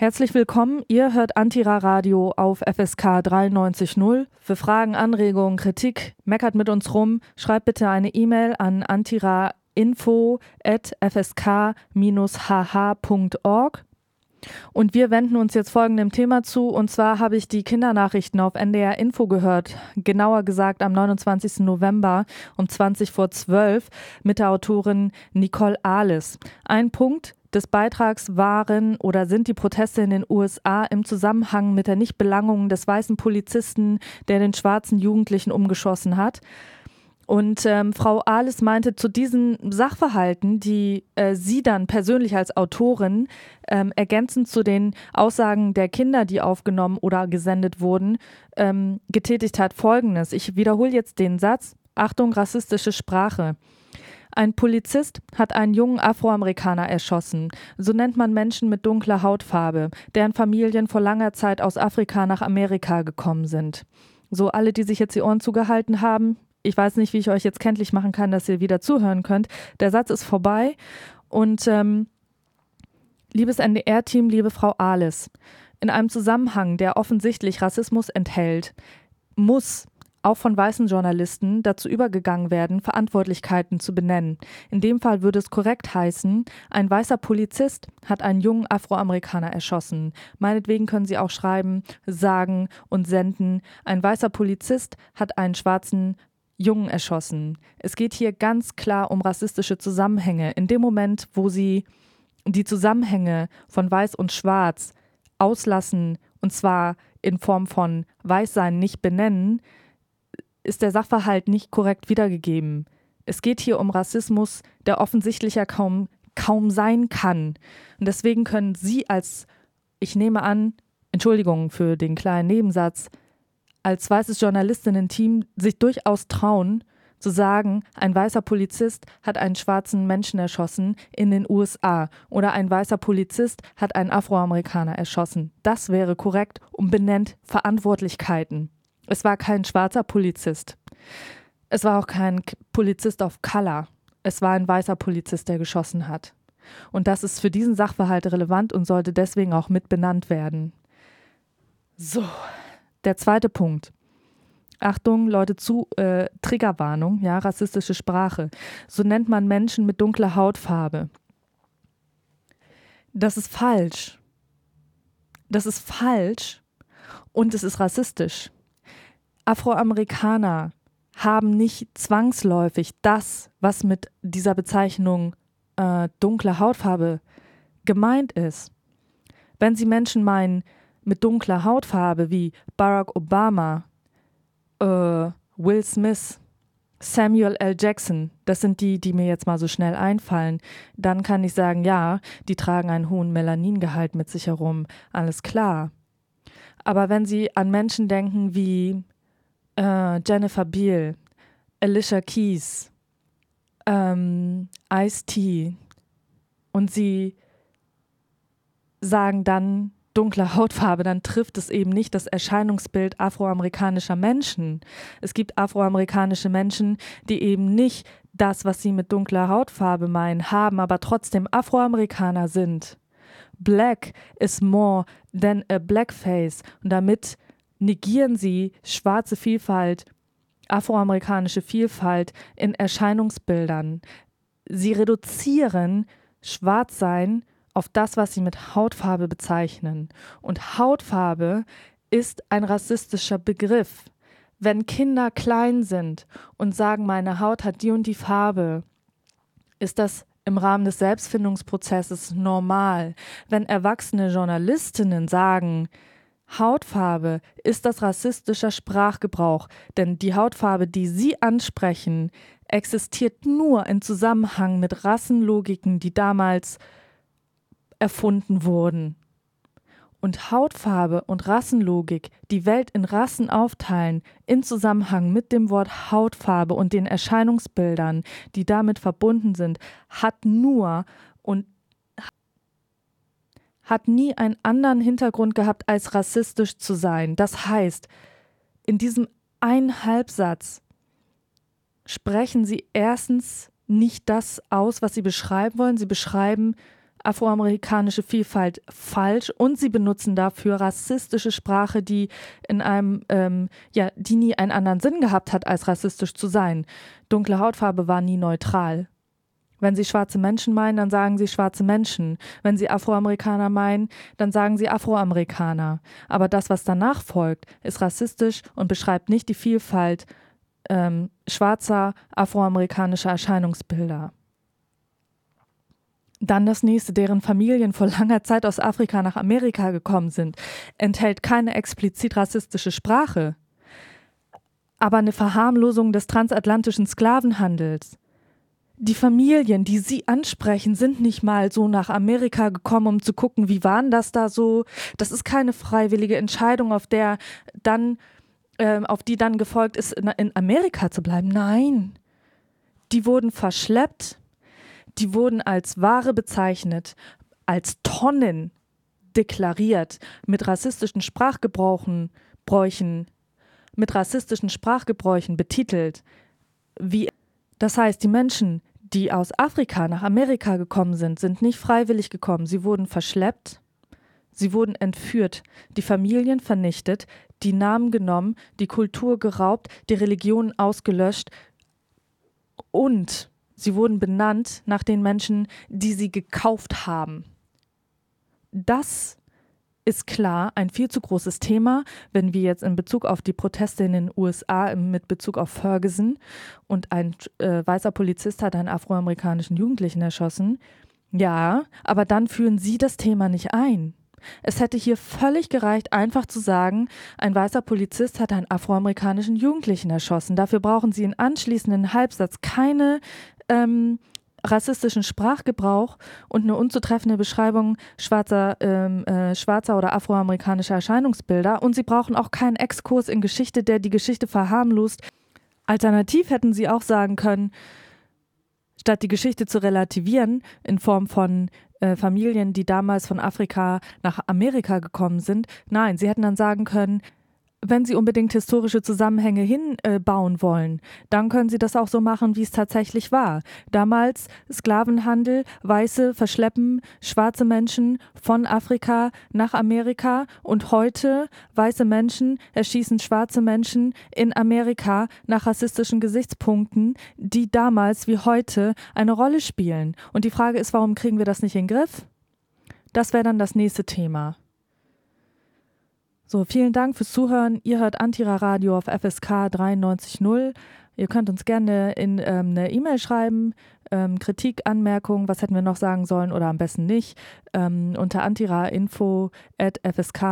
Herzlich willkommen. Ihr hört Antira Radio auf FSK 93.0. Für Fragen, Anregungen, Kritik, meckert mit uns rum. Schreibt bitte eine E-Mail an antira.fsk-hh.org. Und wir wenden uns jetzt folgendem Thema zu. Und zwar habe ich die Kindernachrichten auf NDR Info gehört. Genauer gesagt am 29. November um 20 vor 12 mit der Autorin Nicole Ahles. Ein Punkt, des Beitrags waren oder sind die Proteste in den USA im Zusammenhang mit der Nichtbelangung des weißen Polizisten, der den schwarzen Jugendlichen umgeschossen hat. Und ähm, Frau Ahles meinte zu diesen Sachverhalten, die äh, sie dann persönlich als Autorin ähm, ergänzend zu den Aussagen der Kinder, die aufgenommen oder gesendet wurden, ähm, getätigt hat, folgendes. Ich wiederhole jetzt den Satz. Achtung, rassistische Sprache. Ein Polizist hat einen jungen Afroamerikaner erschossen. So nennt man Menschen mit dunkler Hautfarbe, deren Familien vor langer Zeit aus Afrika nach Amerika gekommen sind. So alle, die sich jetzt die Ohren zugehalten haben, ich weiß nicht, wie ich euch jetzt kenntlich machen kann, dass ihr wieder zuhören könnt. Der Satz ist vorbei. Und ähm, liebes NDR-Team, liebe Frau Ahles, in einem Zusammenhang, der offensichtlich Rassismus enthält, muss auch von weißen Journalisten dazu übergegangen werden, Verantwortlichkeiten zu benennen. In dem Fall würde es korrekt heißen, ein weißer Polizist hat einen jungen Afroamerikaner erschossen. Meinetwegen können Sie auch schreiben, sagen und senden, ein weißer Polizist hat einen schwarzen Jungen erschossen. Es geht hier ganz klar um rassistische Zusammenhänge. In dem Moment, wo Sie die Zusammenhänge von Weiß und Schwarz auslassen, und zwar in Form von Weißsein nicht benennen, ist der Sachverhalt nicht korrekt wiedergegeben. Es geht hier um Rassismus, der offensichtlicher kaum, kaum sein kann. Und deswegen können Sie als, ich nehme an, Entschuldigung für den kleinen Nebensatz, als weißes Journalistinnen-Team sich durchaus trauen, zu sagen, ein weißer Polizist hat einen schwarzen Menschen erschossen in den USA oder ein weißer Polizist hat einen Afroamerikaner erschossen. Das wäre korrekt und benennt Verantwortlichkeiten. Es war kein schwarzer Polizist. Es war auch kein Polizist of Color. Es war ein weißer Polizist, der geschossen hat. Und das ist für diesen Sachverhalt relevant und sollte deswegen auch mit benannt werden. So, der zweite Punkt. Achtung, Leute, zu äh, Triggerwarnung, ja, rassistische Sprache. So nennt man Menschen mit dunkler Hautfarbe. Das ist falsch. Das ist falsch und es ist rassistisch. Afroamerikaner haben nicht zwangsläufig das, was mit dieser Bezeichnung äh, dunkle Hautfarbe gemeint ist. Wenn Sie Menschen meinen mit dunkler Hautfarbe wie Barack Obama, äh, Will Smith, Samuel L. Jackson, das sind die, die mir jetzt mal so schnell einfallen, dann kann ich sagen, ja, die tragen einen hohen Melaningehalt mit sich herum, alles klar. Aber wenn Sie an Menschen denken wie äh, Jennifer Beal, Alicia Keys, ähm, Ice-T und sie sagen dann dunkle Hautfarbe, dann trifft es eben nicht das Erscheinungsbild afroamerikanischer Menschen. Es gibt afroamerikanische Menschen, die eben nicht das, was sie mit dunkler Hautfarbe meinen, haben, aber trotzdem Afroamerikaner sind. Black is more than a blackface und damit negieren sie schwarze Vielfalt, afroamerikanische Vielfalt in Erscheinungsbildern. Sie reduzieren Schwarzsein auf das, was sie mit Hautfarbe bezeichnen. Und Hautfarbe ist ein rassistischer Begriff. Wenn Kinder klein sind und sagen, meine Haut hat die und die Farbe, ist das im Rahmen des Selbstfindungsprozesses normal. Wenn erwachsene Journalistinnen sagen, Hautfarbe ist das rassistischer Sprachgebrauch, denn die Hautfarbe, die Sie ansprechen, existiert nur in Zusammenhang mit Rassenlogiken, die damals erfunden wurden. Und Hautfarbe und Rassenlogik, die Welt in Rassen aufteilen, in Zusammenhang mit dem Wort Hautfarbe und den Erscheinungsbildern, die damit verbunden sind, hat nur und hat nie einen anderen Hintergrund gehabt, als rassistisch zu sein. Das heißt, in diesem einen Halbsatz sprechen sie erstens nicht das aus, was sie beschreiben wollen. Sie beschreiben afroamerikanische Vielfalt falsch und sie benutzen dafür rassistische Sprache, die in einem, ähm, ja, die nie einen anderen Sinn gehabt hat, als rassistisch zu sein. Dunkle Hautfarbe war nie neutral. Wenn sie schwarze Menschen meinen, dann sagen sie schwarze Menschen. Wenn sie Afroamerikaner meinen, dann sagen sie Afroamerikaner. Aber das, was danach folgt, ist rassistisch und beschreibt nicht die Vielfalt ähm, schwarzer afroamerikanischer Erscheinungsbilder. Dann das nächste, deren Familien vor langer Zeit aus Afrika nach Amerika gekommen sind, enthält keine explizit rassistische Sprache, aber eine Verharmlosung des transatlantischen Sklavenhandels. Die Familien, die Sie ansprechen, sind nicht mal so nach Amerika gekommen, um zu gucken, wie waren das da so. Das ist keine freiwillige Entscheidung, auf der dann, äh, auf die dann gefolgt ist, in, in Amerika zu bleiben. Nein, die wurden verschleppt, die wurden als Ware bezeichnet, als Tonnen deklariert, mit rassistischen Sprachgebrauchen, Bräuchen, mit rassistischen Sprachgebräuchen betitelt. Wie das heißt, die Menschen, die aus Afrika nach Amerika gekommen sind, sind nicht freiwillig gekommen. Sie wurden verschleppt, sie wurden entführt, die Familien vernichtet, die Namen genommen, die Kultur geraubt, die Religion ausgelöscht und Sie wurden benannt nach den Menschen, die sie gekauft haben. Das ist klar ein viel zu großes Thema, wenn wir jetzt in Bezug auf die Proteste in den USA mit Bezug auf Ferguson und ein äh, weißer Polizist hat einen afroamerikanischen Jugendlichen erschossen. Ja, aber dann führen Sie das Thema nicht ein. Es hätte hier völlig gereicht, einfach zu sagen, ein weißer Polizist hat einen afroamerikanischen Jugendlichen erschossen. Dafür brauchen Sie in anschließenden Halbsatz keine ähm, rassistischen Sprachgebrauch und eine unzutreffende Beschreibung schwarzer, ähm, äh, schwarzer oder afroamerikanischer Erscheinungsbilder. Und sie brauchen auch keinen Exkurs in Geschichte, der die Geschichte verharmlost. Alternativ hätten sie auch sagen können, statt die Geschichte zu relativieren in Form von äh, Familien, die damals von Afrika nach Amerika gekommen sind, nein, sie hätten dann sagen können, wenn Sie unbedingt historische Zusammenhänge hinbauen äh, wollen, dann können Sie das auch so machen, wie es tatsächlich war. Damals Sklavenhandel, Weiße verschleppen schwarze Menschen von Afrika nach Amerika und heute weiße Menschen erschießen schwarze Menschen in Amerika nach rassistischen Gesichtspunkten, die damals wie heute eine Rolle spielen. Und die Frage ist, warum kriegen wir das nicht in den Griff? Das wäre dann das nächste Thema. So, vielen Dank fürs Zuhören. Ihr hört Antira Radio auf FSK 93.0. Ihr könnt uns gerne in ähm, eine E-Mail schreiben, ähm, Kritik, Anmerkung, was hätten wir noch sagen sollen oder am besten nicht, ähm, unter antirainfo at fsk-hh.org.